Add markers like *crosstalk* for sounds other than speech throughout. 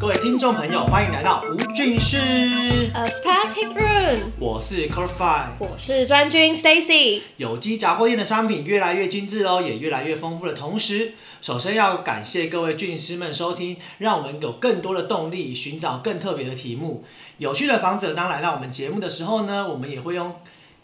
各位听众朋友，欢迎来到吴俊士，A Spectative Room，我是 c o r f i 我是专军 Stacy。有机杂货店的商品越来越精致哦，也越来越丰富的同时，首先要感谢各位俊师们收听，让我们有更多的动力寻找更特别的题目。有趣的访者当来到我们节目的时候呢，我们也会用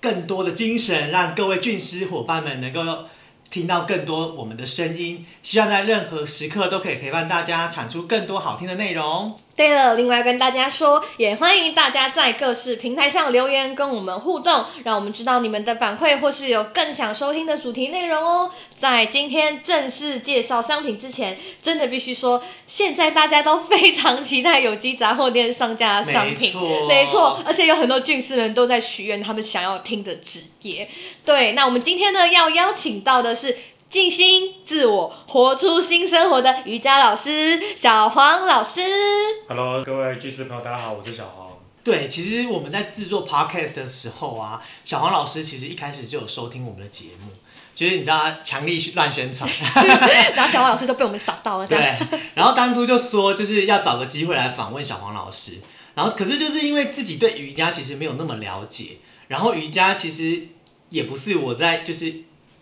更多的精神，让各位俊师伙伴们能够听到更多我们的声音。希望在任何时刻都可以陪伴大家，产出更多好听的内容。对了，另外跟大家说，也欢迎大家在各式平台上留言跟我们互动，让我们知道你们的反馈或是有更想收听的主题内容哦。在今天正式介绍商品之前，真的必须说，现在大家都非常期待有机杂货店上架的商品，没错没错，而且有很多俊士们都在许愿他们想要听的职业。对，那我们今天呢要邀请到的是。静心自我，活出新生活的瑜伽老师小黄老师。Hello，各位巨师朋友，大家好，我是小黄。对，其实我们在制作 podcast 的时候啊，小黄老师其实一开始就有收听我们的节目，就是你知道他强力乱宣传，*laughs* 然后小黄老师就被我们扫到了。对，然后当初就说就是要找个机会来访问小黄老师，然后可是就是因为自己对瑜伽其实没有那么了解，然后瑜伽其实也不是我在就是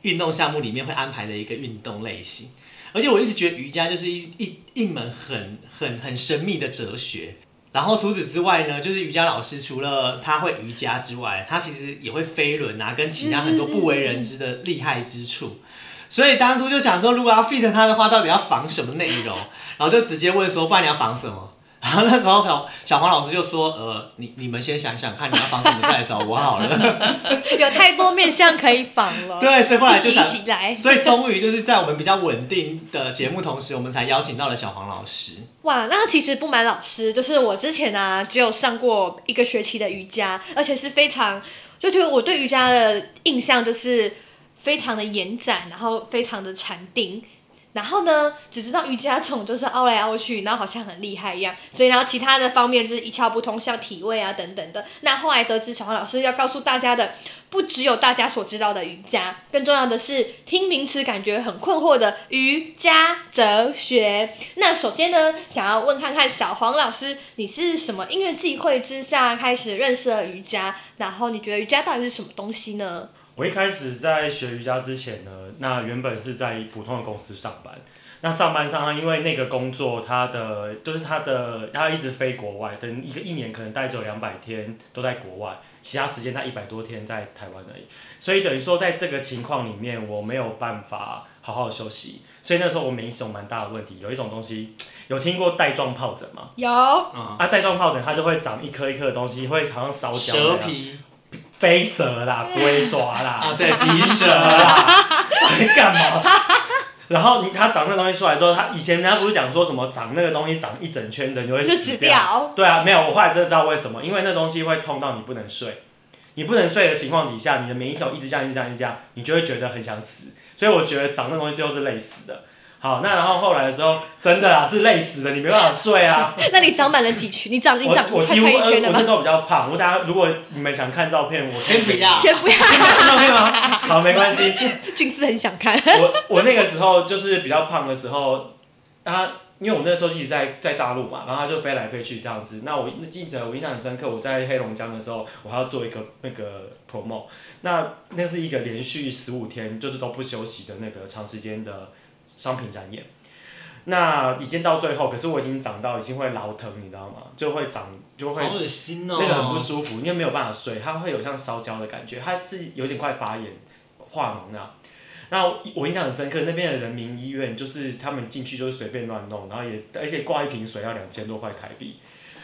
运动项目里面会安排的一个运动类型，而且我一直觉得瑜伽就是一一一门很很很神秘的哲学。然后除此之外呢，就是瑜伽老师除了他会瑜伽之外，他其实也会飞轮啊，跟其他很多不为人知的厉害之处。所以当初就想说，如果要 fit 他的话，到底要防什么内容？然后就直接问说，不然你要防什么？然后那时候小小黄老师就说，呃，你你们先想想看，你要仿什么再来找我好了。*laughs* 有太多面向可以仿了。对，所以后来就想一集一集来所以终于就是在我们比较稳定的节目同时，我们才邀请到了小黄老师。哇，那其实不瞒老师，就是我之前啊，只有上过一个学期的瑜伽，而且是非常，就觉得我对瑜伽的印象就是非常的延展，然后非常的禅定。然后呢，只知道瑜伽这种就是凹来凹去，然后好像很厉害一样，所以然后其他的方面就是一窍不通，像体位啊等等的。那后来得知小黄老师要告诉大家的，不只有大家所知道的瑜伽，更重要的是听名词感觉很困惑的瑜伽哲学。那首先呢，想要问看看小黄老师，你是什么因缘际会之下开始认识了瑜伽？然后你觉得瑜伽到底是什么东西呢？我一开始在学瑜伽之前呢，那原本是在普通的公司上班。那上班上，因为那个工作，他的就是他的，他一直飞国外，等一个一年可能待只有两百天都在国外，其他时间他一百多天在台湾而已。所以等于说，在这个情况里面，我没有办法好好休息。所以那时候我每一种蛮大的问题，有一种东西，有听过带状疱疹吗？有，啊、啊，带状疱疹它就会长一颗一颗的东西，会好像烧焦那样。蛇皮飞蛇啦，龟爪啦，啊，对，皮蛇蛇啦，你 *laughs* 干嘛？然后你它长那东西出来之后，它以前人家不是讲说什么长那个东西长一整圈人就会就死死掉。对啊，没有，我后来真的知道为什么，因为那东西会痛到你不能睡，你不能睡的情况底下，你的免疫系统一直这样一直这样一直这样，你就会觉得很想死。所以我觉得长那东西最后是累死的。好，那然后后来的时候，真的啦，是累死的，你没办法睡啊。*laughs* 那你长满了几圈？你长你我长我几乎？呃我那时候比较胖，我大家如果你们想看照片，我先不要 *laughs* 先不要，看照片吗？好，没关系。俊是很想看。我我那个时候就是比较胖的时候，他因为我那时候一直在在大陆嘛，然后他就飞来飞去这样子。那我那记者我印象很深刻，我在黑龙江的时候，我还要做一个那个 promo，那那是一个连续十五天就是都不休息的那个长时间的商品展演。那已经到最后，可是我已经长到已经会老疼，你知道吗？就会长就会好恶心哦，那个很不舒服，因为没有办法睡，它会有像烧焦的感觉，它是有点快发炎、化脓啊。那我我印象很深刻，那边的人民医院就是他们进去就是随便乱弄，然后也而且挂一瓶水要两千多块台币，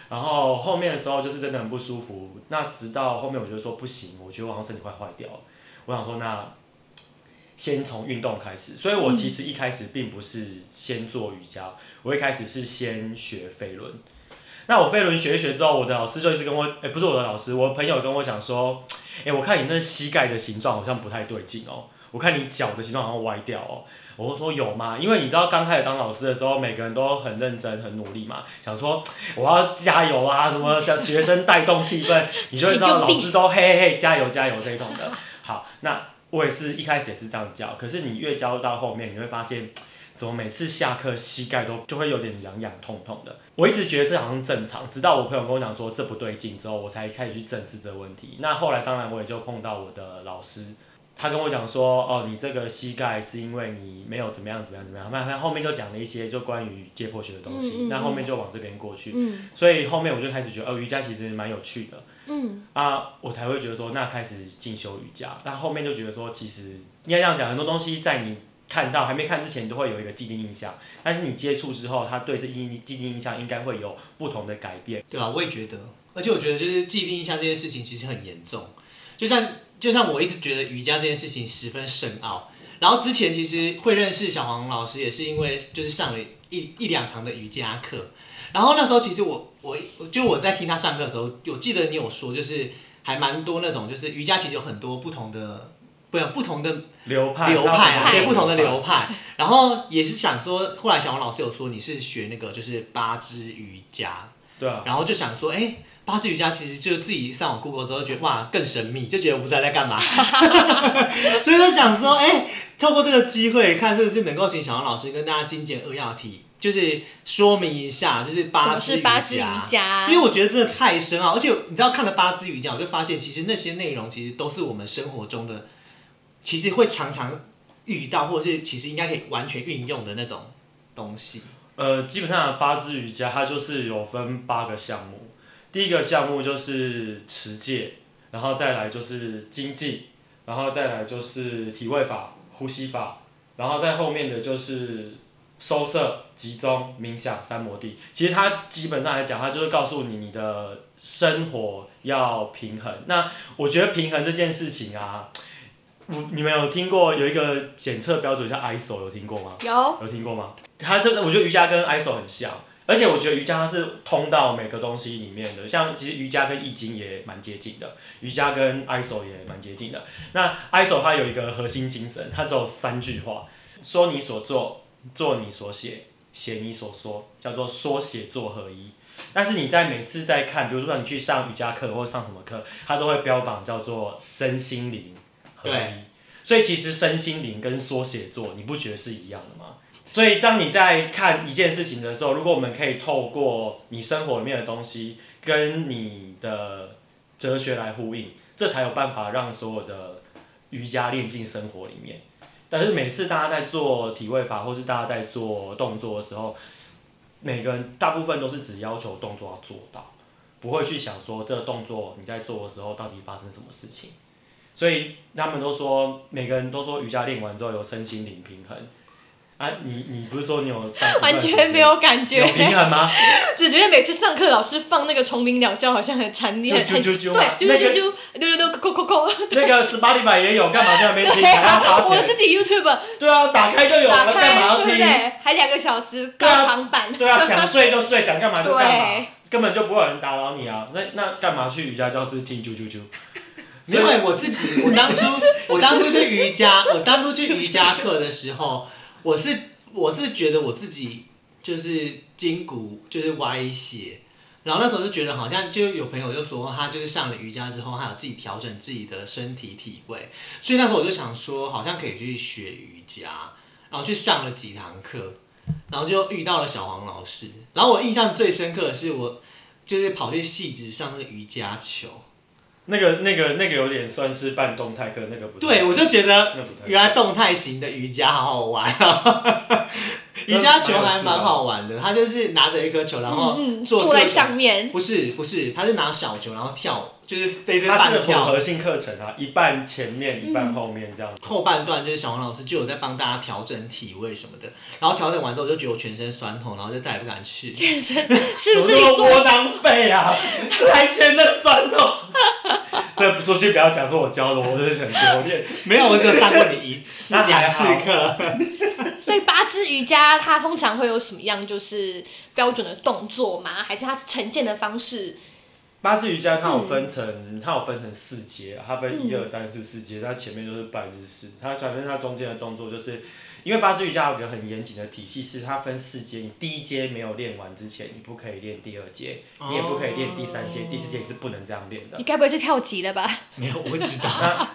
然后后面的时候就是真的很不舒服。那直到后面我觉得说不行，我觉得我好像身体快坏掉了，我想说那先从运动开始，所以我其实一开始并不是先做瑜伽，我一开始是先学飞轮。那我飞轮学一学之后，我的老师就一直跟我，哎、不是我的老师，我朋友跟我讲说，哎、我看你那膝盖的形状好像不太对劲哦，我看你脚的形状好像歪掉哦。我就说有吗？因为你知道刚开始当老师的时候，每个人都很认真、很努力嘛，想说我要加油啊，什么 *laughs* 像学生带动气氛，你就会知道老师都嘿嘿嘿加油加油这一种的。好，那我也是一开始也是这样教，可是你越教到后面，你会发现。*tsk* 怎么每次下课膝盖都就会有点痒痒痛痛的？我一直觉得这好像正常，直到我朋友跟我讲说这不对劲之后，我才开始去正视这个问题。那后来当然我也就碰到我的老师，他跟我讲说，哦，你这个膝盖是因为你没有怎么样怎么样怎么样。那他后面就讲了一些就关于解剖学的东西，那后面就往这边过去。所以后面我就开始觉得，哦，瑜伽其实蛮有趣的。嗯。啊，我才会觉得说，那开始进修瑜伽。那后面就觉得说，其实应该这样讲，很多东西在你。看到还没看之前都会有一个既定印象，但是你接触之后，他对这既既定印象应该会有不同的改变，对吧？我也觉得，而且我觉得就是既定印象这件事情其实很严重，就像就像我一直觉得瑜伽这件事情十分深奥，然后之前其实会认识小黄老师也是因为就是上了一一两堂的瑜伽课，然后那时候其实我我就我在听他上课的时候，我记得你有说就是还蛮多那种就是瑜伽其实有很多不同的。不，不同的流派，流派啊，对，不同的流派。然后也是想说，后来小黄老师有说你是学那个就是八支瑜伽，对啊。然后就想说，哎，八支瑜伽其实就是自己上网 Google 之后，觉得哇更神秘，就觉得我不知道在干嘛。*laughs* 所以就想说，哎，透过这个机会，看是不是能够请小王老师跟大家精简扼要提，就是说明一下，就是八支瑜伽。因为我觉得真的太深奥，而且你知道看了八支瑜伽，我就发现其实那些内容其实都是我们生活中的。其实会常常遇到，或者是其实应该可以完全运用的那种东西。呃，基本上八支瑜伽它就是有分八个项目，第一个项目就是持戒，然后再来就是经济，然后再来就是体位法、呼吸法，然后在后面的就是收摄、集中、冥想、三摩地。其实它基本上来讲，它就是告诉你你的生活要平衡。那我觉得平衡这件事情啊。我你们有听过有一个检测标准叫 ISO，有听过吗？有。有听过吗？它这个我觉得瑜伽跟 ISO 很像，而且我觉得瑜伽它是通到每个东西里面的，像其实瑜伽跟易经也蛮接近的，瑜伽跟 ISO 也蛮接近的。那 ISO 它有一个核心精神，它只有三句话：说你所做，做你所写，写你所说，叫做说写作合一。但是你在每次在看，比如说你去上瑜伽课或者上什么课，它都会标榜叫做身心灵。合一，所以其实身心灵跟说写作，你不觉得是一样的吗？所以当你在看一件事情的时候，如果我们可以透过你生活里面的东西跟你的哲学来呼应，这才有办法让所有的瑜伽练进生活里面。但是每次大家在做体位法，或是大家在做动作的时候，每个人大部分都是只要求动作要做到，不会去想说这个动作你在做的时候到底发生什么事情。所以他们都说，每个人都说瑜伽练完之后有身心灵平衡。啊，你你不是说你有完全没有感觉？有平衡吗？*laughs* 只觉得每次上课老师放那个虫鸣鸟叫，好像很缠绵，很对，啾啾啾啾，溜溜溜，扣扣扣。那个 Spotify 也有，干嘛现在没听？还要花钱？我自己 YouTube。对啊，打开就有了，干嘛要听？还两个小时高长版。对啊，想睡就睡，想干嘛就干嘛，根本就不会有人打扰你啊。那那干嘛去瑜伽教室听啾啾啾？因为我自己，我当初我当初去瑜伽，我当初去瑜伽课的时候，我是我是觉得我自己就是筋骨就是歪斜，然后那时候就觉得好像就有朋友就说他就是上了瑜伽之后，他有自己调整自己的身体体位，所以那时候我就想说好像可以去学瑜伽，然后去上了几堂课，然后就遇到了小黄老师，然后我印象最深刻的是我就是跑去戏子上那个瑜伽球。那个、那个、那个有点算是半动态课，那个不对，我就觉得原来动态型的瑜伽好好玩啊！*laughs* 瑜伽球还蛮好玩的，他就是拿着一颗球，然后坐在上面。不是不是，他是拿小球然后跳。就是背着它是混合性课程啊，一半前面一半后面这样。后半段就是小王老师就有在帮大家调整体位什么的，然后调整完之后就觉得我全身酸痛，然后就再也不敢去。全身 *laughs* 是不是窝囊废啊？这还全身酸痛？这不出去不要讲说我教的，我就是很丢脸。没有，我只有上过你一次两次课。*laughs* 所以八支瑜伽它通常会有什么样就是标准的动作吗？还是它呈现的方式？八字瑜伽它有分成，它有分成四节，它分一二三四四节，它前面就是拜之式，它反正它中间的动作就是因为八支瑜伽有个很严谨的体系，是它分四阶，你第一阶没有练完之前，你不可以练第二阶，你也不可以练第三阶，第四阶是不能这样练的你。该不会是跳级了吧？*laughs* 没有，我知道。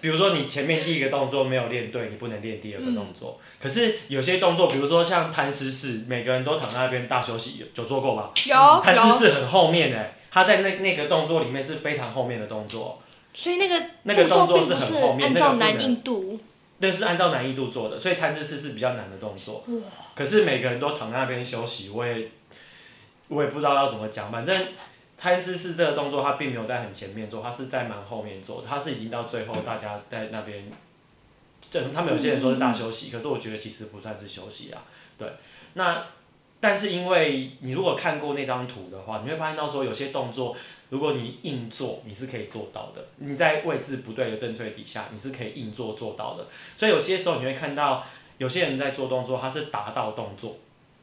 比如说你前面第一个动作没有练对，你不能练第二个动嗯作。可是有些动作，比如说像摊尸式，每个人都躺在那边大休息，有有做过吗？有摊尸有，式很后面哎、他在那那个动作里面是非常后面的动作，所以那个那个动作是很后面按照那个难易度。那是按照难易度做的，所以摊尸式是比较难的动作。可是每个人都躺在那边休息，我也我也不知道要怎么讲，反正。摊尸式这个动作，它并没有在很前面做，它是在蛮后面做的，它是已经到最后大家在那边，这他们有些人说是大休息，可是我觉得其实不算是休息啊。对，那但是因为你如果看过那张图的话，你会发现到说有些动作，如果你硬做，你是可以做到的。你在位置不对的正确底下，你是可以硬做做到的。所以有些时候你会看到有些人在做动作，他是达到动作，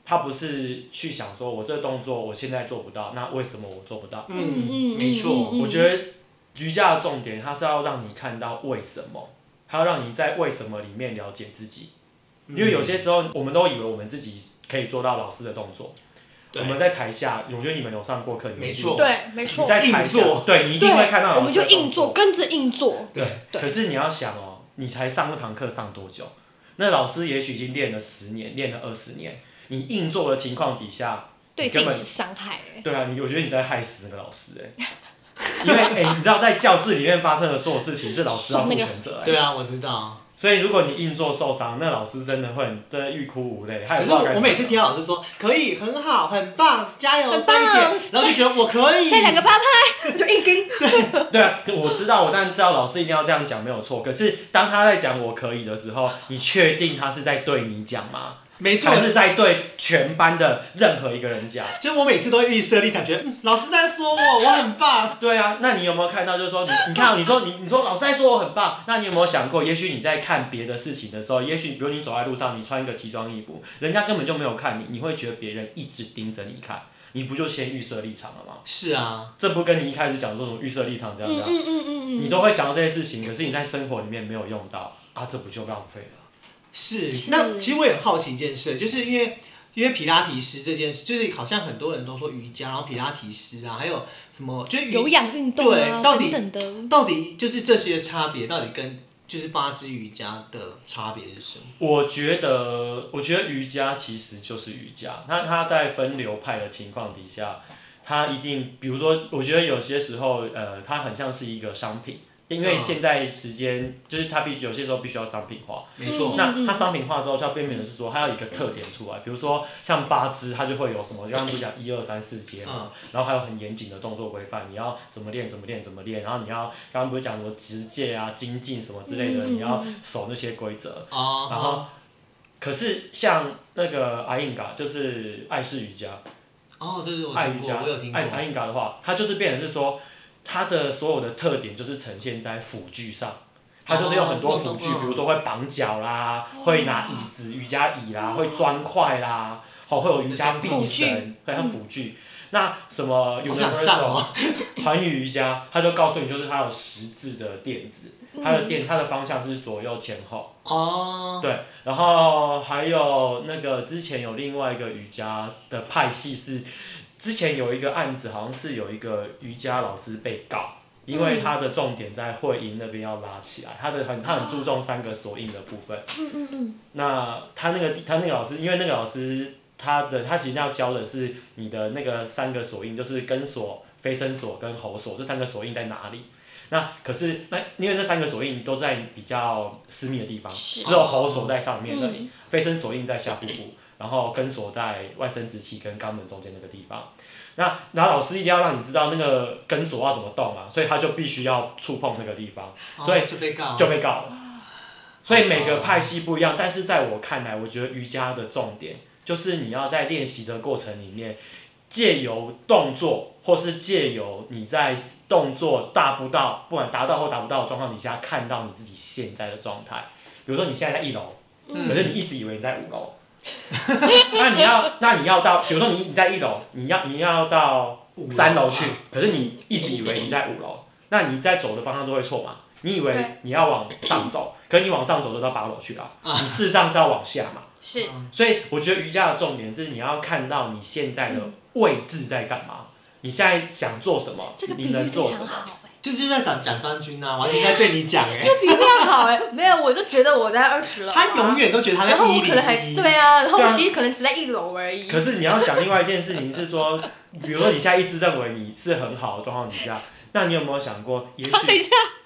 他不是去想说我这个动作我现在做不到，那为什么我做不到？嗯嗯没错。嗯我觉得瑜伽的重点，它是要让你看到为什么，它要让你在为什么里面了解自己。因为有些时候我们都以为我们自己可以做到老师的动作，对我们在台下，我觉得你们有上过课，你们没错对，没错你。在台下对你一定会看到，我们就硬做，跟着硬做。对，对可是你要想哦，你才上一堂课上多久？那老师也许已经练了十年，练了二十年，你硬做的情况底下，你根本对自己是伤害、欸。对啊，你我觉得你在害死那个老师哎、因为哎、你知道在教室里面发生的所有事情是老师要负全责哎、对啊，我知道。所以如果你硬做受伤，那老师真的会很真的欲哭无泪。可是我每次听到老师说可以，很好，很棒，加油，很再一棒点，然后就觉得我可以。再两个八拍，*laughs* 就硬盯。对啊，我知道，我当然知道老师一定要这样讲没有错。可是当他在讲我可以的时候，你确定他是在对你讲吗？没错还，是在对全班的任何一个人讲？就我每次都会预设立场，觉得、嗯、老师在说我，我很棒。对啊，那你有没有看到？就是说你，*laughs* 你看，你说你，你说老师在说我很棒，那你有没有想过，也许你在看别的事情的时候，也许比如你走在路上，你穿一个奇装异服，人家根本就没有看你，你会觉得别人一直盯着你看，你不就先预设立场了吗？是啊，这不跟你一开始讲这种预设立场这样这样，嗯嗯嗯嗯嗯。你都会想到这些事情，可是你在生活里面没有用到啊，这不就浪费了？是。是那其实我也很好奇一件事，就是因为因为皮拉提斯这件事，就是好像很多人都说瑜伽，然后皮拉提斯啊，还有什么，就是有氧运动啊对到底等等的。到底就是这些差别，到底跟就是八支瑜伽的差别是什么？我觉得，我觉得瑜伽其实就是瑜伽。那它在分流派的情况底下，它一定，比如说，我觉得有些时候，呃，它很像是一个商品，因为嗯现在时间就是它必须有些时候必须要商品化。没错，那它商品化之后，就要变成是说，它要有一个特点出来，比如说像八支，它就会有什么，刚刚不是讲一二三四阶嘛，嗯，然后还有很严谨的动作规范，你要怎么练怎么练怎么练，然后你要刚刚不是讲什么直界啊、精进什么之类的，你要守那些规则。哦，然后，可是像那个阿印嘎，就是爱式瑜伽、哦，对对，我听过，爱瑜伽我有听、过爱。阿印嘎的话，它就是变成是说，它的所有的特点就是呈现在辅具上。它就是用很多辅具，哦比如说会绑脚啦，会拿椅子、瑜伽椅啦，会砖块啦，好会有瑜伽臂绳，对，它辅具。那什么好想上 Universal 哦，环宇瑜伽，它就告诉你，就是它有十字的垫子，它的垫它的方向是左右前后。哦，对，然后还有那个之前有另外一个瑜伽的派系是，之前有一个案子，好像是有一个瑜伽老师被告，因为他的重点在会阴那边要拉起来，他的很他很注重三个锁印的部分。嗯嗯嗯。那他那个他那个老师，因为那个老师他的他其实要教的是你的那个三个锁印，就是根锁、飞身锁跟喉锁这三个锁印在哪里。那可是那因为这三个锁印都在比较私密的地方，只有喉锁在上面而已，嗯飞身锁印在下腹部，然后根锁在外生殖器跟肛门中间那个地方。那然后老师一定要让你知道那个根锁要怎么动嘛，所以他就必须要触碰那个地方。所以哦就被告，就被告了。所以每个派系不一样，但是在我看来，我觉得瑜伽的重点就是你要在练习的过程里面，借由动作，或是借由你在动作达不到，不管达到或达不到的状况底下，看到你自己现在的状态。比如说你现在在一楼，嗯可是你一直以为你在五楼，*laughs* 那你要那你要到，比如说你你在一楼，你要你要到三楼去，可是你一直以为你在五楼，那你在走的方向都会错嘛？你以为你要往上走，可是你往上走都到八楼去了，啊你事实上是要往下嘛。是所以我觉得瑜伽的重点是你要看到你现在的位置在干嘛，你现在想做什么你能做什么。就是在讲讲专军啊，完全在对你讲哎、这比喻非常好哎、*laughs* 没有，我就觉得我在二十楼啊、他永远都觉得他在然后一我可能还零一，对啊，然后其实可能只在一楼而已。可是你要想另外一件事情是说，比如说你现在一直认为你是很好的状况底下，*laughs* 那你有没有想过，也许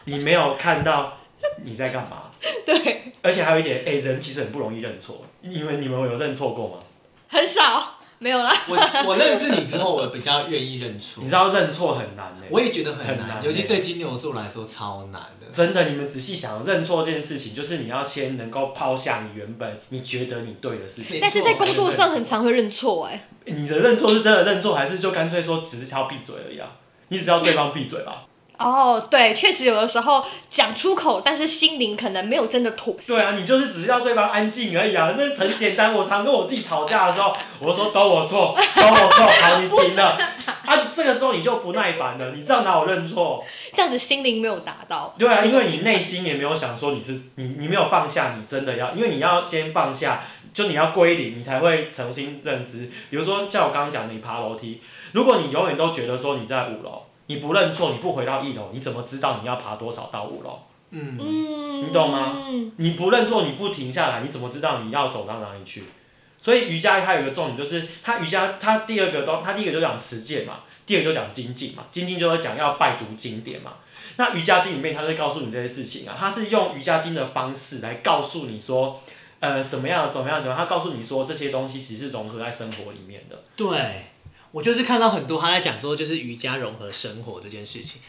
你没有看到你在干嘛？*laughs* 对，而且还有一点，哎、人其实很不容易认错。你们你们有认错过吗？很少，没有啦。我我认识你之后，我比较愿意认错你。知道认错很难呢、我也觉得很难，尤其欸对金牛座来说超难的。真的，你们仔细想，认错这件事情，就是你要先能够抛下你原本你觉得你对的事情。但是在工作上很常会认错哎、你的认错是真的认错，还是就干脆说只是要闭嘴而已啊？你只要对方闭嘴吧。哦，对，确实有的时候讲出口，但是心灵可能没有真的妥协。对啊，你就是只是要对方安静而已啊，那很简单。我常跟我弟吵架的时候，我就说都我错，都我错，好，你停了。*laughs* 啊，这个时候你就不耐烦了，你这样哪有认错？这样子心灵没有达到。对啊，因为你内心也没有想说你是你，你没有放下，你真的要，因为你要先放下，就你要归零，你才会重新认知。比如说，像我刚刚讲的，你爬楼梯，如果你永远都觉得说你在五楼，你不认错，你不回到一楼，你怎么知道你要爬多少到五楼？嗯，嗯，你懂吗？你不认错，你不停下来，你怎么知道你要走到哪里去？所以瑜伽它有一个重点，就是它瑜伽它第二个都，它第一个就讲持戒嘛，第二个就讲精进嘛，精进就是讲要拜读经典嘛。那瑜伽经里面，它会告诉你这些事情啊，它是用瑜伽经的方式来告诉你说，呃，什么样怎么样怎么样，它告诉你说这些东西其实是融合在生活里面的。对，我就是看到很多他在讲说，就是瑜伽融合生活这件事情。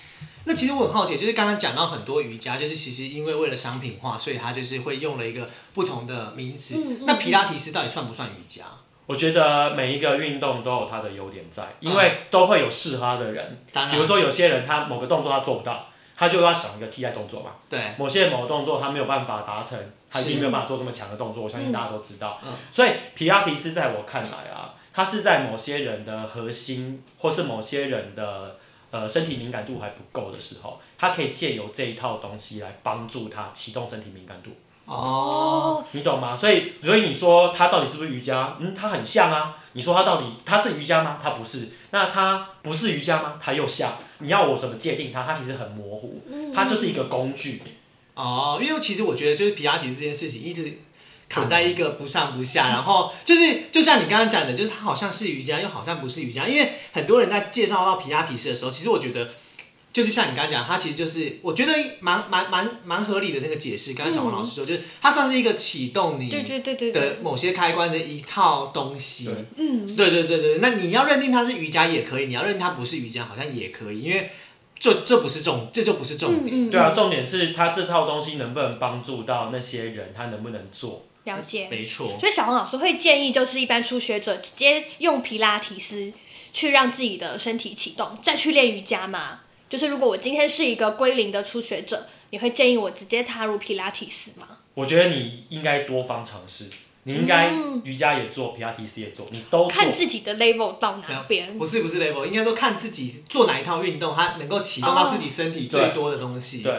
那其实我很好奇，就是刚刚讲到很多瑜伽，就是其实因为为了商品化，所以他就是会用了一个不同的名词。嗯嗯那皮拉提斯到底算不算瑜伽？我觉得每一个运动都有它的优点在，因为都会有适合他的人。当然，比如说有些人他某个动作他做不到，他就要想一个替代动作嘛。对，某些某个动作他没有办法达成，他一定是没有办法做这么强的动作，我相信大家都知道。嗯所以皮拉提斯在我看来啊，它是在某些人的核心，或是某些人的呃身体敏感度还不够的时候，它可以借由这一套东西来帮助他启动身体敏感度，哦，你懂吗？所以所以你说它到底是不是瑜伽？嗯，它很像啊。你说它到底它是瑜伽吗？它不是。那它不是瑜伽吗？它又像。你要我怎么界定它？它其实很模糊，它就是一个工具。哦，因为其实我觉得就是皮亚迪这件事情一直卡在一个不上不下，然后就是就像你刚刚讲的，就是它好像是瑜伽，又好像不是瑜伽。因为很多人在介绍到皮拉提斯的时候，其实我觉得就是像你刚刚讲，它其实就是我觉得蛮蛮蛮蛮合理的那个解释。刚刚小黄老师说，就是它算是一个启动你对对对对对的，某些开关的一套东西。对嗯，对对对对，那你要认定它是瑜伽也可以，你要认定它不是瑜伽好像也可以，因为这这不是重，这就不是重点。嗯嗯，对啊，重点是它这套东西能不能帮助到那些人，他能不能做？了解。没错。所以小黄老师会建议，就是一般初学者直接用皮拉提斯去让自己的身体启动，再去练瑜伽嘛。就是如果我今天是一个归零的初学者，你会建议我直接踏入皮拉提斯吗？我觉得你应该多方尝试，你应该瑜伽也做，皮拉提斯也做，你都。看自己的 level 到哪边。不是不是 level，应该说看自己做哪一套运动，它能够启动到自己身体最多的东西。对，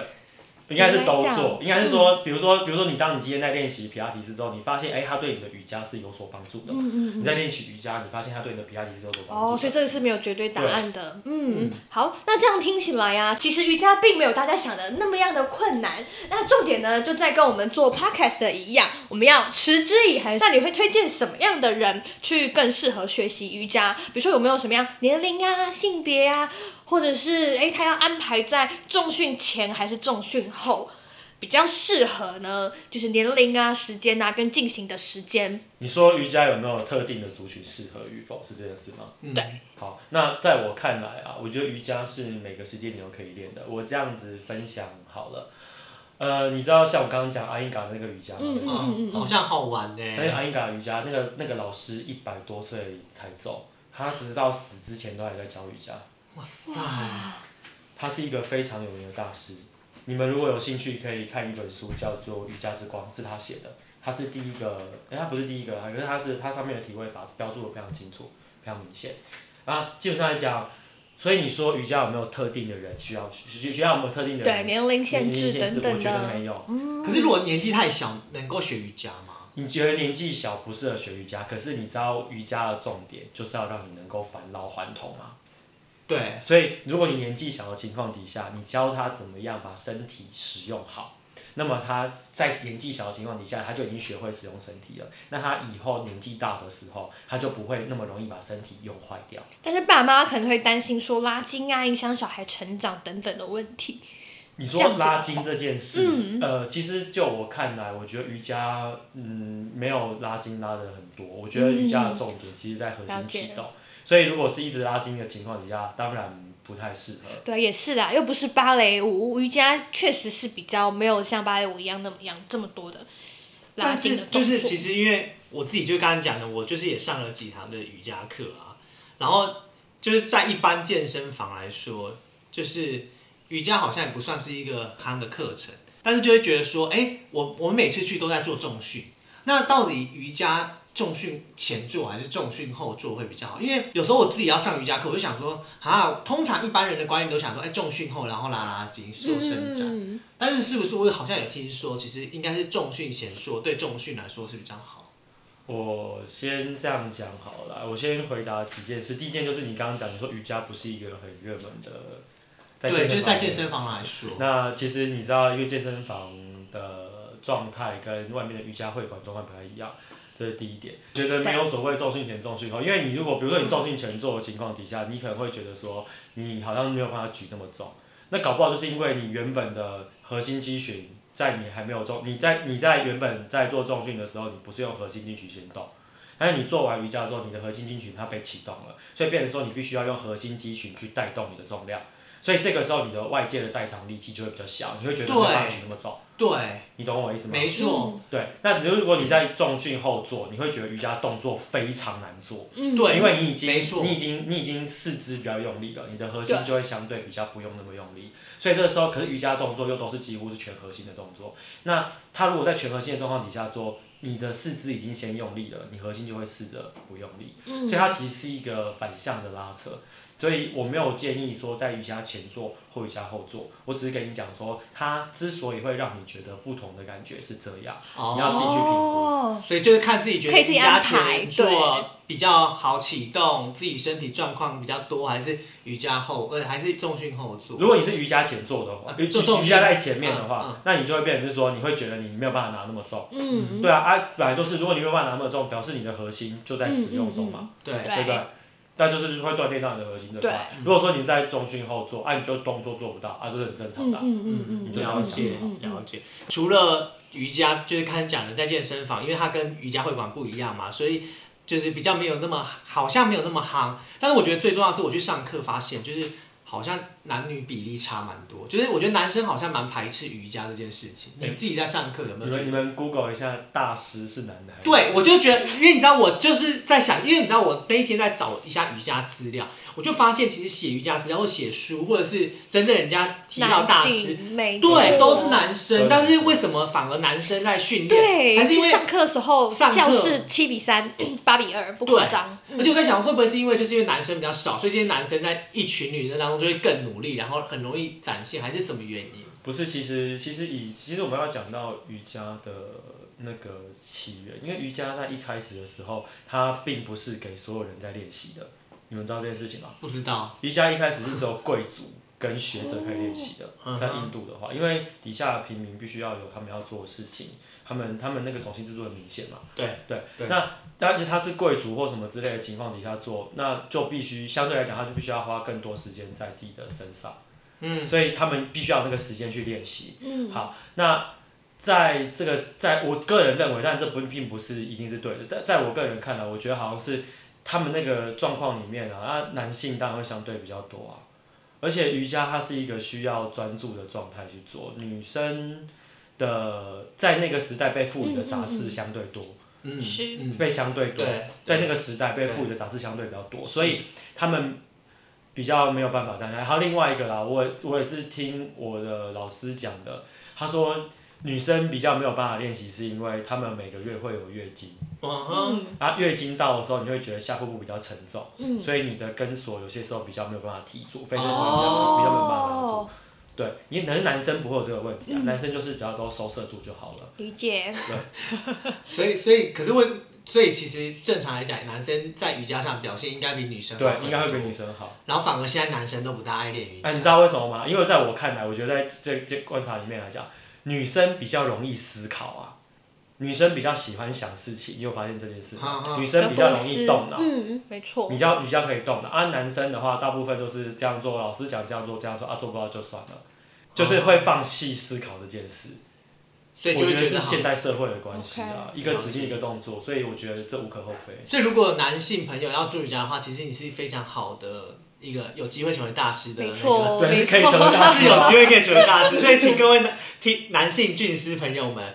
应该是都做应该是说，比如说，比如说你当你今天在练习皮拉提斯之后，你发现，哎、它对你的瑜伽是有所帮助的。嗯嗯你在练习瑜伽，你发现它对你的皮拉提斯是有所帮助。哦，所以这个是没有绝对答案的。嗯，好，那这样听起来呀、其实瑜伽并没有大家想的那么样的困难。那重点呢，就在跟我们做 podcast 的一样，我们要持之以恒。那你会推荐什么样的人去更适合学习瑜伽？比如说有没有什么样年龄啊、性别啊，或者是诶，他要安排在重训前还是重训后？比较适合呢，就是年龄啊、时间啊，跟进行的时间。你说瑜伽有没有特定的族群适合与否，是这件事吗？嗯对好，那在我看来啊，我觉得瑜伽是每个时间点都可以练的。我这样子分享好了，呃，你知道像我刚刚讲阿英嘎那个瑜伽吗？嗯嗯嗯，好像好玩呢。那个阿英嘎瑜伽，那个那个老师一百多岁才走，他直到死之前都还在教瑜伽。哇塞，他是一个非常有名的大师。你们如果有兴趣，可以看一本书，叫做《瑜伽之光》，是他写的。他是第一个，哎、他不是第一个，可是他是他上面的体位法标注的非常清楚，非常明显。啊，基本上来讲，所以你说瑜伽有没有特定的人需要学？学校有没有特定的对人？年龄限年龄制等等我觉得，没有。可是如果年纪太小，能够学瑜伽吗？你觉得年纪小不适合学瑜伽，可是你知道瑜伽的重点就是要让你能够返老还童啊。对，所以如果你年纪小的情况底下，你教他怎么样把身体使用好，那么他在年纪小的情况底下，他就已经学会使用身体了。那他以后年纪大的时候，他就不会那么容易把身体用坏掉。但是爸妈可能会担心说拉筋啊，影响小孩成长等等的问题。你说拉筋这件事，嗯呃，其实就我看来，我觉得瑜伽，嗯，没有拉筋拉的很多。我觉得瑜伽的重点其实在核心启动，所以如果是一直拉筋的情况底下，当然不太适合。对，也是啦，又不是芭蕾舞，瑜伽确实是比较没有像芭蕾舞一样那么样这么多的拉筋的动作。就是其实因为我自己就刚刚讲的，我就是也上了几堂的瑜伽课啊，然后就是在一般健身房来说，就是瑜伽好像也不算是一个夯的课程，但是就会觉得说，哎、我我们每次去都在做重训，那到底瑜伽重训前做还是重训后做会比较好？因为有时候我自己要上瑜伽课，我就想说，啊，通常一般人的观念都想说，哎、重训后然后拉拉筋做伸展。嗯，但是是不是我好像有听说，其实应该是重训前做，对重训来说是比较好。我先这样讲好了，我先回答几件事。第一件就是你刚刚讲，你说瑜伽不是一个很热门的，在对，就是在健身房里面健身房来说，那其实你知道，因为健身房的状态跟外面的瑜伽会馆状态不太一样，这是第一点。觉得没有所谓重训前、重训后，因为你如果比如说你重训前做的情况底下，你可能会觉得说你好像没有办法举那么重，那搞不好就是因为你原本的核心肌群在你还没有重，你在你在原本在做重训的时候，你不是用核心肌群先动。但是你做完瑜伽之后，你的核心肌群它被启动了，所以变成说你必须要用核心肌群去带动你的重量。所以这个时候你的外界的代偿力气就会比较小，你会觉得没有办法举那么重，对，你懂我意思吗？没错，对，那如果你在重训后做，你会觉得瑜伽动作非常难做，嗯，对因为你已经没错。你已经你已经四肢比较用力了，你的核心就会相对比较不用那么用力，所以这个时候可是瑜伽动作又都是几乎是全核心的动作，那他如果在全核心的状况底下做，你的四肢已经先用力了，你核心就会试着不用力，嗯。所以它其实是一个反向的拉扯。所以我没有建议说在瑜伽前做或瑜伽后做，我只是跟你讲说，它之所以会让你觉得不同的感觉是这样，你要自己去评估。哦，所以就是看自己觉得瑜伽前做比较好启动，自己身体状况比较多，还是瑜伽后，呃，还是重训后做？如果你是瑜伽前做的话，瑜啊做瑜伽在前面的话，嗯嗯那你就会变成是说，你会觉得你没有办法拿那么重。嗯，对啊，啊，本来就是，如果你没有办法拿那么重，表示你的核心就在使用中嘛，对不对？那就是会锻炼到你的核心这块。如果说你在中训后做，啊，你就动作做不到，啊，这是很正常嗯的啊。嗯嗯嗯，你就这样了解了解。除了瑜伽，就是刚才讲的在健身房，因为它跟瑜伽会馆不一样嘛，所以就是比较没有那么好像没有那么夯。但是我觉得最重要的是，我去上课发现，就是好像男女比例差蛮多，就是我觉得男生好像蛮排斥瑜伽这件事情。你自己在上课有没有你们你们 Google 一下，大师是男的还是？对，我就觉得，因为你知道，我就是在想，因为你知道，我那一天在找一下瑜伽资料，我就发现其实写瑜伽资料或写书，或者是真正人家提到大师，对，都是男生。但是为什么反而男生在训练？对，还是因为？上课的时候，上课教室七比三、*coughs* 八比二，不夸张。而且我在想，会不会是因为就是因为男生比较少，所以这些男生在一群女生当中就会更努力，然后很容易展现，还是什么原因？不是，其实其实以其实我们要讲到瑜伽的那个起源，因为瑜伽在一开始的时候，它并不是给所有人在练习的。你们知道这件事情吗？不知道。瑜伽一开始是只有贵族跟学者可以练习的，嗯在印度的话，因为底下的平民必须要有他们要做的事情，他们他们那个种姓制度很明显嘛。对对对那但是他是贵族或什么之类的情况底下做，那就必须相对来讲，他就必须要花更多时间在自己的身上，嗯，所以他们必须要有那个时间去练习。嗯，好，那在这个，在我个人认为，但这不并不是一定是对的。在在我个人看来，我觉得好像是他们那个状况里面啊，啊，男性当然会相对比较多啊。而且瑜伽它是一个需要专注的状态去做，女生的在那个时代被赋予的杂事相对多，嗯是。嗯，被相对多，对在那个时代被赋予的杂事相对比较多，所以他们比较没有办法这样。还有另外一个啦，我我也是听我的老师讲的，他说女生比较没有办法练习，是因为她们每个月会有月经，嗯哼，嗯。啊，月经到的时候，你会觉得下腹部比较沉重，嗯，所以你的根锁有些时候比较没有办法提住，非常比较比较没有办法拿住。哦，对，你可能男生不会有这个问题啊，嗯男生就是只要都收摄住就好了。理解。所以所以可是问，所以其实正常来讲，男生在瑜伽上表现应该比女生好应该会比女生好。然后反而现在男生都不大爱练瑜伽。哎、你知道为什么吗？因为在我看来，我觉得在这这观察里面来讲，女生比较容易思考啊，女生比较喜欢想事情。你有发现这件事女生比较容易动脑，嗯，没错比。较比较可以动脑。啊，男生的话，大部分都是这样做，老师讲这样做这样做啊，做不到就算了，就是会放弃思考这件事。所以就我觉得是现代社会的关系啊一个指令一个动作，所以我觉得这无可厚非。所以如果男性朋友要做瑜伽的话，其实你是非常好的一个有机会成为大师的、那没个。错，对是可以成为大师 *laughs* 是有机会可以成为大师，所以请各位男听男性俊师朋友们，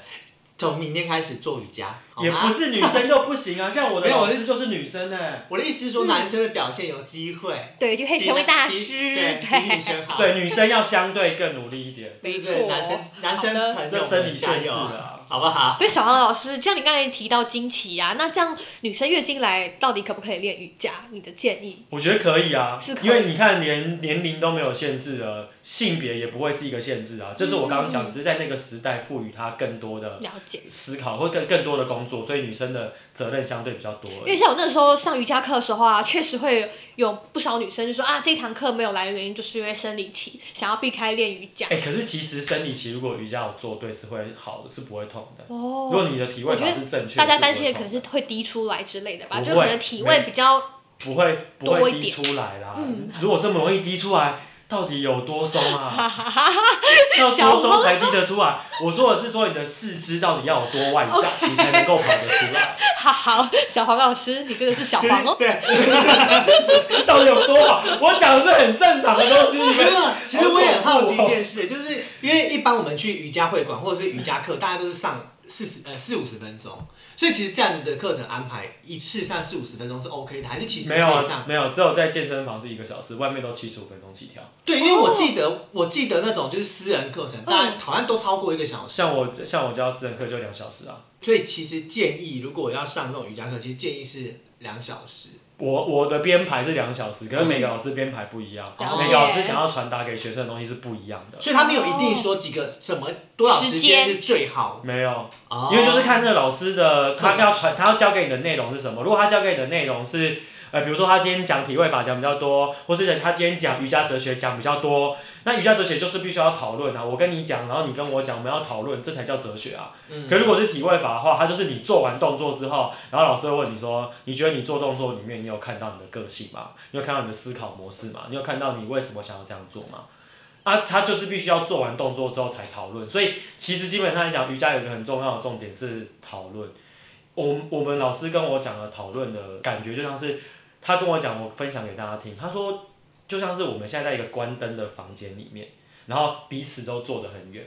从明天开始做瑜伽，也不是女生就不行啊，*laughs* 像我的没有我老师就是女生呢、我的意思是说，男生的表现有机会对，就可以成为大师。对，比女生好。对，女生要相对更努力一点，没对。男生男生这生理限制啊。好不好？所以小王老师，像你刚才提到经期啊，那这样女生月经来到底可不可以练瑜伽？你的建议？我觉得可以啊是，可以因为你看连年龄都没有限制了，性别也不会是一个限制啊。就是我刚刚讲，只是在那个时代赋予她更多的了解。思考或更更多的工作，所以女生的责任相对比较多。因为像我那时候上瑜伽课的时候啊，确实会有不少女生就说啊，这堂课没有来的原因就是因为生理期，想要避开练瑜伽。哎、可是其实生理期如果瑜伽有做对是会好的，是不会痛的。如哦，果你的体位是正确，大家担心的可能是会滴出来之类的吧，就可能体位比较不会不会滴出来啦。嗯如果这么容易滴出来，到底有多松啊？*laughs* 要多松才滴得出来？我说的是说你的四肢到底要有多外展，*laughs* 你才能够跑得出来。好好，小黄老师，你真的是小黄哦。*laughs* 对，到底有多好？我讲的是很正常的东西，你们。其实我也很好奇一件事，就是因为一般我们去瑜伽会馆或者是瑜伽课，大家都是上四十呃四五十分钟，所以其实这样子的课程安排一次上四五十分钟是 OK 的，还是其实没有？没有，只有在健身房是一个小时，外面都七十五分钟起跳。对，因为我记得我记得那种就是私人课程，但好像都超过一个小时。像我像我教私人课就两小时啊。所以其实建议，如果要上这种瑜伽课，其实建议是两小时。我我的编排是两小时，可是每个老师编排不一样，了每个老师想要传达给学生的东西是不一样的。所以他没有一定说几个怎么多少时间是最好，没有，哦。因为就是看那个老师的他要传他要教给你的内容是什么。如果他教给你的内容是，呃，比如说他今天讲体位法讲比较多，或是他今天讲瑜伽哲学讲比较多，那瑜伽哲学就是必须要讨论啊。我跟你讲，然后你跟我讲，我们要讨论，这才叫哲学啊。嗯可如果是体位法的话，它就是你做完动作之后，然后老师会问你说，你觉得你做动作里面你有看到你的个性吗？你有看到你的思考模式吗？你有看到你为什么想要这样做吗？啊，他就是必须要做完动作之后才讨论，所以其实基本上来讲，瑜伽有一个很重要的重点是讨论。我我们老师跟我讲的讨论的感觉，就像是他跟我讲，我分享给大家听。他说，就像是我们现在在一个关灯的房间里面，然后彼此都坐得很远，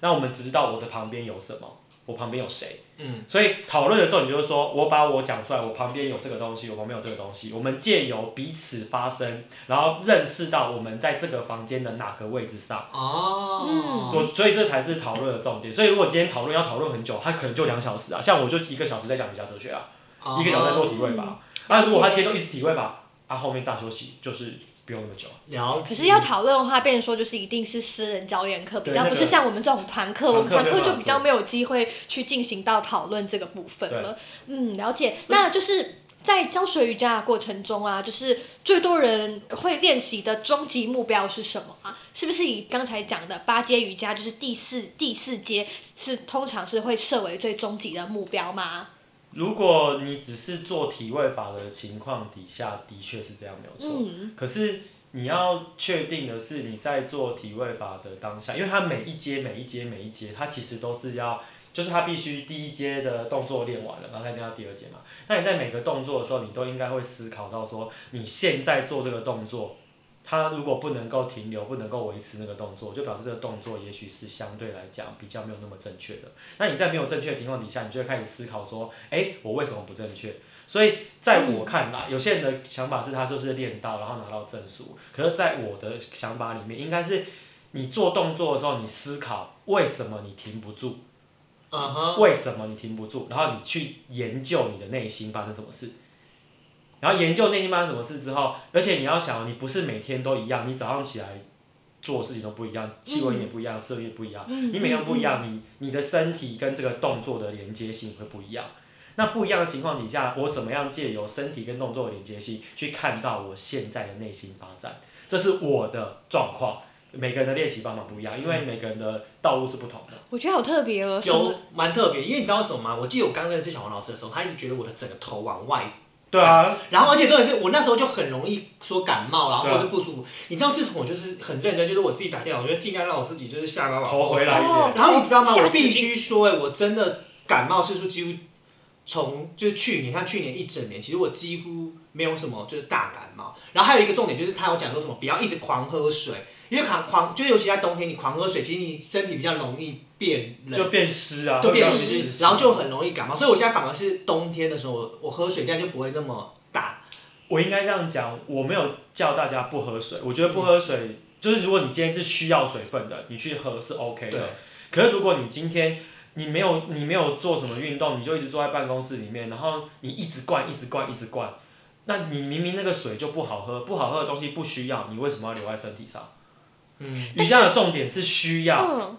那我们只知道我的旁边有什么，我旁边有谁。嗯，所以讨论的时候，你就是说，我把我讲出来，我旁边有这个东西，我旁边有这个东西，我们借由彼此发声，然后认识到我们在这个房间的哪个位置上。哦，我所以这才是讨论的重点。所以如果今天讨论要讨论很久，他可能就两小时啊。像我就一个小时在讲瑜伽哲学啊，哦一个小时在做体位法。啊，如果他今天都一直体会吧，啊后面大休息就是不用那么久啊。了解。可是要讨论的话，变成说就是一定是私人教练课，比较不是像我们这种团课，我们团课就比较没有机会去进行到讨论这个部分了。嗯，了解。那就是在教学瑜伽的过程中啊，就是最多人会练习的终极目标是什么啊？是不是以刚才讲的八阶瑜伽，就是第四第四阶是通常是会设为最终极的目标吗？如果你只是做体位法的情况底下，的确是这样没有错。嗯，可是你要确定的是，你在做体位法的当下，因为它每一阶、每一阶、每一阶，它其实都是要，就是它必须第一阶的动作练完了，然后再练到第二阶嘛。那你在每个动作的时候，你都应该会思考到说，你现在做这个动作，它如果不能够停留，不能够维持那个动作，就表示这个动作也许是相对来讲比较没有那么正确的。那你在没有正确的情况底下，你就会开始思考说，诶，我为什么不正确？所以在我看来，有些人的想法是他就是练到，然后拿到证书。可是，在我的想法里面，应该是你做动作的时候，你思考为什么你停不住，为什么你停不住，然后你去研究你的内心发生什么事。然后研究内心发生什么事之后，而且你要想，你不是每天都一样，你早上起来做的事情都不一样，气温也不一样，色也不一样，嗯你每样不一样，你你的身体跟这个动作的连接性会不一样。那不一样的情况底下，我怎么样借由身体跟动作的连接性，去看到我现在的内心发展？这是我的状况。每个人的练习方法不一样，因为每个人的道路是不同的。我觉得好特别哦。有蛮特别，因为你知道为什么吗？我记得我刚认识小王老师的时候，他一直觉得我的整个头往外，对啊，然后而且重点是我那时候就很容易说感冒啦，对啊或者不舒服。你知道，自从我就是很认真，就是我自己打电话，我就尽量让我自己就是下班往头回来一哦点。然后你知道吗？我必指须说，哎，我真的感冒次数几乎从就是去年，看去年一整年，其实我几乎没有什么就是大感冒。然后还有一个重点就是他有讲说什么不要一直狂喝水，因为狂狂就是尤其在冬天，你狂喝水，其实你身体比较容易变冷，就变湿啊，就变湿，然后就很容易感冒。所以我现在反而是冬天的时候，我我喝水量就不会那么大。我应该这样讲，我没有叫大家不喝水，我觉得不喝水、就是如果你今天是需要水分的，你去喝是 OK 对的。可是如果你今天你没有你没有做什么运动，你就一直坐在办公室里面，然后你一直灌一直灌一直灌，那你明明那个水就不好喝，不好喝的东西不需要，你为什么要留在身体上？嗯，瑜伽的重点是需要嗯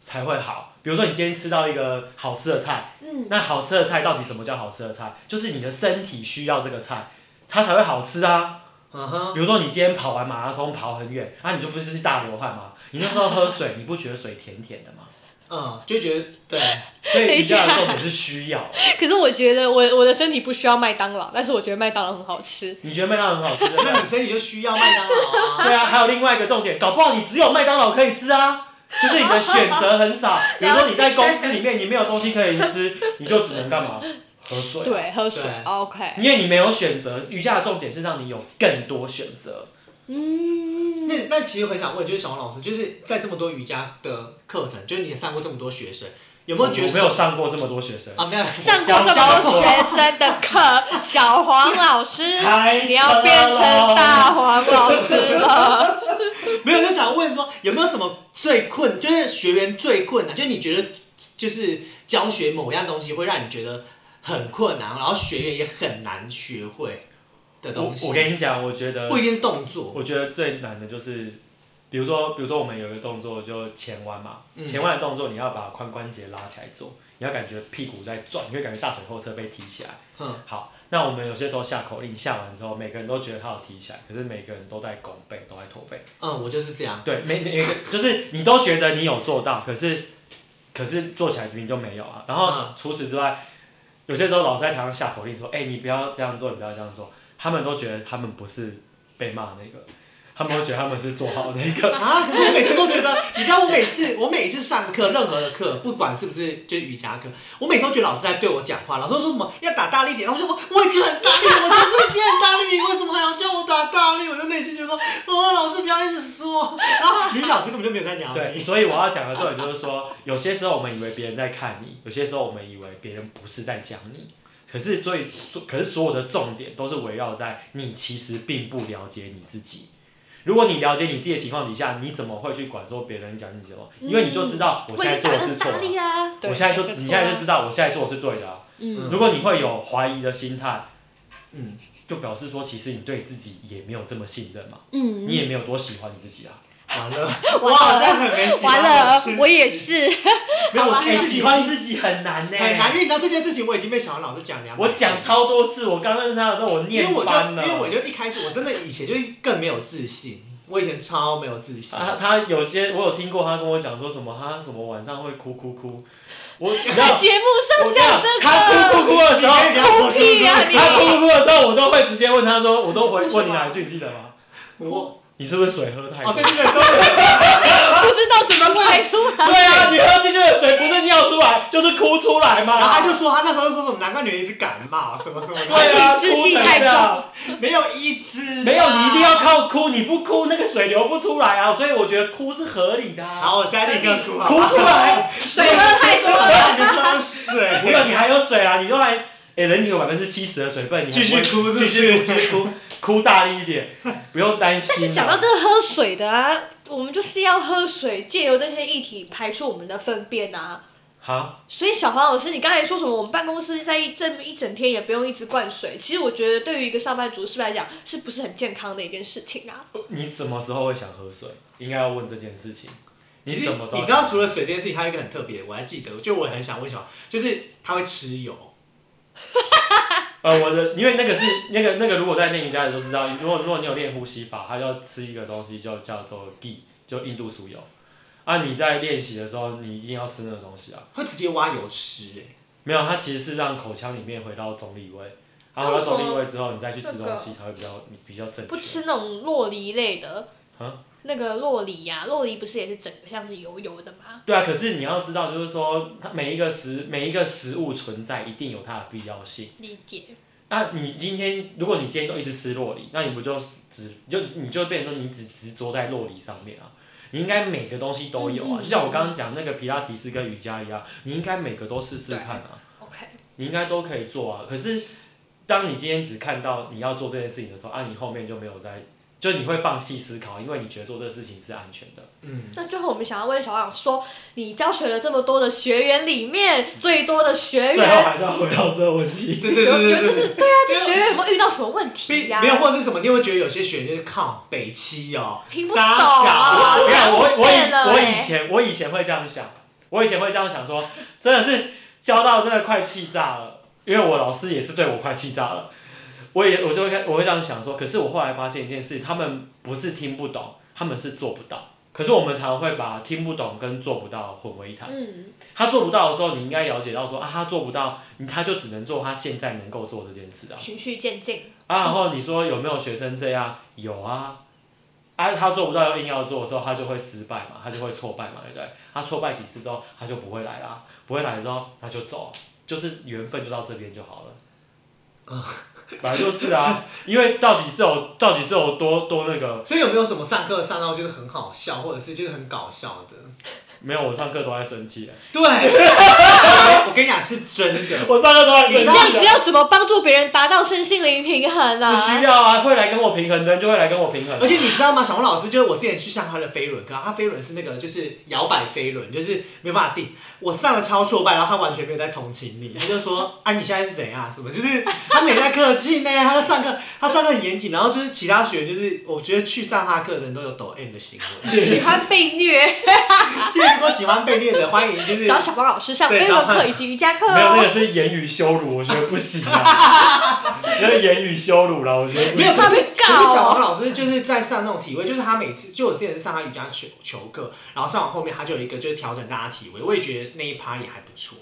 才会好。比如说你今天吃到一个好吃的菜，嗯，那好吃的菜到底什么叫好吃的菜？就是你的身体需要这个菜，它才会好吃啊。嗯哼，比如说你今天跑完马拉松跑很远，啊，你就不是大流汗吗？你那时候喝水，你不觉得水甜甜的吗？嗯，就觉得对，所以瑜等一下伽的重点是需要。可是我觉得我我的身体不需要麦当劳，但是我觉得麦当劳很好吃。你觉得麦当劳很好吃，那你身体就需要麦当劳啊。*laughs* 对啊，还有另外一个重点，搞不好你只有麦当劳可以吃啊。就是你的选择很少，*laughs* 比如说你在公司里面你没有东西可以吃，*laughs* 你就只能干嘛？喝水。对，喝水，OK。因为你没有选择，瑜伽的重点是让你有更多选择。嗯，那那其实很想问，就是小王老师，就是在这么多瑜伽的课程，就是你也上过这么多学生，有没有觉得我没有上过这么多学生？啊？没有上过这么多学生的课，小黄老师，你要变成大黄老师了。*laughs* 没有，就想问说，有没有什么最困，就是学员最困难，就是你觉得就是教学某样东西会让你觉得很困难，然后学员也很难学会的我东西。我跟你讲，我觉得不一定是动作，我觉得最难的就是，比如说，比如说我们有一个动作就前弯嘛，嗯前弯的动作你要把髋关节拉起来做，你要感觉屁股在转，你会感觉大腿后侧被提起来。嗯，好，那我们有些时候下口令下完之后，每个人都觉得他有提起来，可是每个人都在拱背，都在驼背。嗯，我就是这样。对，每每个就是你都觉得你有做到，可是可是做起来明明就没有啊。然后嗯除此之外，有些时候老师在台上下口令说：“哎、你不要这样做，你不要这样做。”他们都觉得他们不是被骂那个，他们都觉得他们是做好的那个。啊！可是我每次都觉得，你知道，我每次我每次上课，任何的课，不管是不是就是瑜伽课，我每次都觉得老师在对我讲话。老师说什么要打大力点，然后我就说我已经很大力了，我就是已经很大力，你为什么还要叫我打大力？我就内心觉得说，哦，老师不要一直说。然后女老师根本就没有在鸟对，*laughs* 所以我要讲的重点就是说，有些时候我们以为别人在看你，有些时候我们以为别人不是在讲你。可是，所以，可是所有的重点都是围绕在你其实并不了解你自己。如果你了解你自己的情况底下，你怎么会去管说别人讲你什么？因为你就知道我现在做的是错的，我现在就你现在就知道我现在做的是对的、啊。嗯。如果你会有怀疑的心态，嗯，就表示说其实你对自己也没有这么信任嘛，嗯，你也没有多喜欢你自己啊。*laughs* 完了，我好像很没喜欢完了，我也是。没有，我好吧哎、这件事情喜欢自己很难呢、很难，因为你知道这件事情，我已经被小王老师讲两百我次讲超多次，我刚认识他的时候，我因为我就念翻了。因为我就一开始我真的以前就更没有自信，我以前超没有自信。他他有些我有听过，他跟我讲说什么，他什么晚上会哭哭哭。我 *laughs* 你知道，在节目上讲讲这他哭，哭哭的时候，你可以不要说哭屁呀你他哭哭哭的时候，我都会直接问他说，我都回问你哪一句，你记得吗？我你是不是水喝太哦，多对？对对，都是。*laughs* 不知道怎么排出来。对啊，你喝进去的水不是尿出来就是哭出来嘛。然后他就说，他那时候就说什么，难怪你一直感冒什么什么的，对啊，湿哭成气太这样。没有医治啊，没有，你一定要靠哭，你不哭那个水流不出来啊，所以我觉得哭是合理的、啊。好，我现在立刻哭，好哭出来，水喝太多了。你装水，没有你还有水啊，你都还，哎、人体有百分之七十的水分，你还继续哭继续哭，继续哭，哭大力一点，*laughs* 不用担心、啊。讲到这个喝水的啊，我们就是要喝水，借由这些液体排出我们的粪便啊。好，所以小黄老师，你刚才说什么？我们办公室在一这么一整天也不用一直灌水。其实我觉得对于一个上班族是不是来讲，是不是很健康的一件事情啊？你什么时候会想喝水？应该要问这件事情。你其实什么你知道，除了水这件事情，还有一个很特别，我还记得，就我很想问小黄，就是他会吃油。*laughs* 呃，我的因为那个是那个那个，如果在练瑜伽的都知道，如果如果你有练呼吸法，它要吃一个东西就叫做 G，就印度酥油。啊，你在练习的时候，你一定要吃那个东西啊。会直接挖油吃、欸，没有，它其实是让口腔里面回到中立位，它回到中立位之后，你再去吃东西才会比较比较正确。不吃那种洛梨类的啊，那个洛梨呀、洛梨不是也是整个像是油油的吗？对啊，可是你要知道，就是说，它每一个食每一个食物存在，一定有它的必要性。理解。那你今天，如果你今天都一直吃洛梨，那你不就只就你就变成说你只执着在洛梨上面啊？你应该每个东西都有啊，嗯就像我刚刚讲那个皮拉提斯跟瑜伽一样，你应该每个都试试看啊，OK，你应该都可以做啊。可是，当你今天只看到你要做这件事情的时候，啊，你后面就没有在，就你会放弃思考，因为你觉得做这个事情是安全的。嗯，那最后我们想要问小朗说，你教学了这么多的学员里面，最多的学员最后还是要回到这个问题。*laughs* 对对有对对对，有就是对啊，就学员有没有遇到什么问题呀、没没有，或者是什么？你会觉得有些学员就是靠北七哦，听不傻懂啊小，我想我我以我欸以前我以前会这样想，我以前会这样想说，真的是教到真的快气炸了，因为我老师也是对我快气炸了，我也我就会开我会这样想说，可是我后来发现一件事，他们不是听不懂，他们是做不到。可是我们常常会把听不懂跟做不到混为一谈。嗯，他做不到的时候，你应该了解到说啊，他做不到，你他就只能做他现在能够做这件事啊。循序渐进。啊，然后你说有没有学生这样？有啊，啊，他做不到又硬要做的时候，他就会失败嘛，他就会挫败嘛，对不对？他挫败几次之后，他就不会来啦，不会来之后，他就走，就是缘分就到这边就好了。啊 *laughs* 本来就是啊，因为到底是有到底是有多多那个，所以有没有什么上课上到就是很好笑，或者是就是很搞笑的？没有我上课都在生气，对，*laughs* 我跟你讲是真的。我上课都在生这样子。要怎么帮助别人达到身心灵平衡呢、不需要啊，会来跟我平衡的人就会来跟我平衡啊、而且你知道吗？小红老师就是我之前去上他的飞轮课，他飞轮是那个就是摇摆飞轮，就是没有办法定。我上了超挫败，然后他完全没有在同情你，他就说：“啊，你现在是怎样？什么？就是他没在客气呢，他在上课，他上课很严谨，然后就是其他学员就是我觉得去上他课的人都有抖 M 的行为。喜欢被虐，*laughs* 如果喜欢被虐的，欢迎就是找小黄老师上对飞轮找课以及瑜伽课没有那个哦。是言语羞辱，我觉得不行啊。*laughs* 那个言语羞辱了，我觉得不没有行。他被可是小。王老师就是在上那种体位，就是他每次就我之前是上他瑜伽球球课，然后上完后面他就有一个就是调整大家体位，我也觉得那一趴也还不错。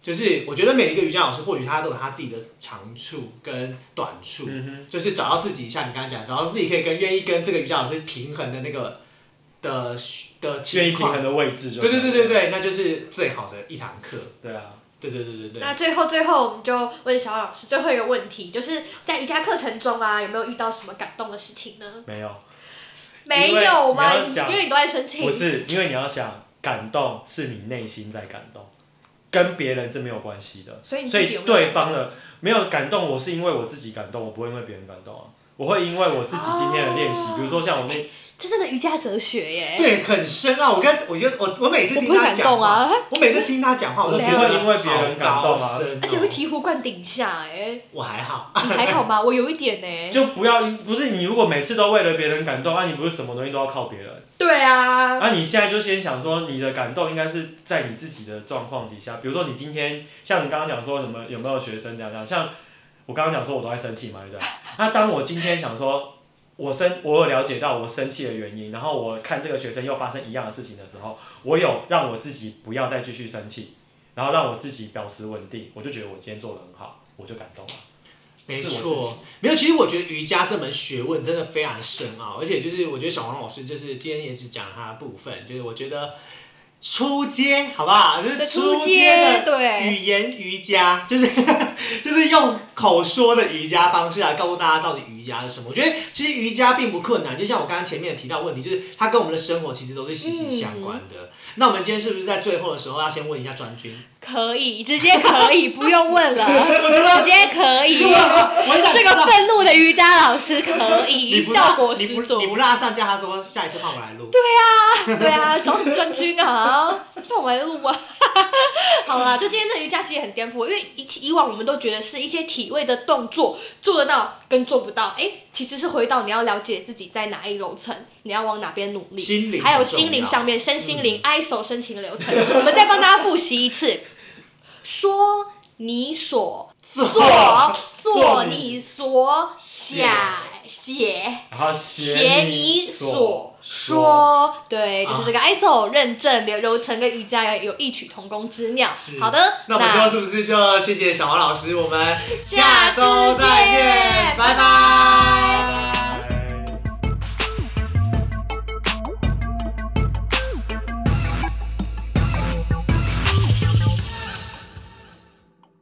就是我觉得每一个瑜伽老师或许他都有他自己的长处跟短处，嗯就是找到自己像你刚刚讲，找到自己可以跟愿意跟这个瑜伽老师平衡的那个的的哼，愿意情况平衡。的位置就。对对对对。对，那就是最好的一堂课。对啊，对对对对对。那最后最后，我们就问小老师最后一个问题，就是在瑜伽课程中啊，有没有遇到什么感动的事情呢？没有，没有吗？因为你都在生气不。是，因为你要想，感动是你内心在感动，跟别人是没有关系的。所以你对方的没有感动，我是因为我自己感动，我不会因为别人感动啊。我会因为我自己今天的练习，哦比如说像我那这真的瑜伽哲学耶。对，很深奥。我跟我觉得我我每次听他讲啊，我每次听他讲话，我都觉得因为别人感动啊而且会醍醐灌顶下哎。我还好，你还好吗？*laughs* 我有一点呢。就不要因不是你如果每次都为了别人感动，啊，你不是什么东西都要靠别人。对啊。那、你现在就先想说，你的感动应该是在你自己的状况底下，比如说你今天像你刚刚讲说什么有没有学生这样这样，像我刚刚讲说我都在生气嘛，对不对？那当我今天想说，我生我有了解到我生气的原因，然后我看这个学生又发生一样的事情的时候，我有让我自己不要再继续生气，然后让我自己保持稳定，我就觉得我今天做的很好，我就感动了。没错，没有。其实我觉得瑜伽这门学问真的非常深奥，而且就是我觉得小黄老师就是今天也只讲他的部分，就是我觉得初阶好不好？就是这初初阶的阶对，语言瑜伽，就是 *laughs* 就是用口说的瑜伽方式来告诉大家到底瑜伽是什么。我觉得其实瑜伽并不困难，就像我刚刚前面提到问题，就是它跟我们的生活其实都是息息相关的。那我们今天是不是在最后的时候要先问一下专军？可以，直接可以，不用问了，*laughs* 直接可以。这个愤怒的瑜伽老师可以，效果十足不你。不让他上架，他说下一次换我来录。对啊，找什么专军啊？让我来录啊！*laughs* 好啦，就今天这瑜伽其实很颠覆，因为以以往我们都觉得是一些体位的动作做得到跟做不到，哎，其实是回到你要了解自己在哪一楼层，你要往哪边努力，心灵还有心灵上面身心灵 ISO 申请流程，*laughs* 我们再帮大家复习一次，说你所做做，你你所写想写。然后写写你所所说对，就是这个 ISO 认证，柔柔程跟瑜伽有有异曲同工之妙。好的，那我们是不是就谢谢小王老师？我们下周再见，拜拜。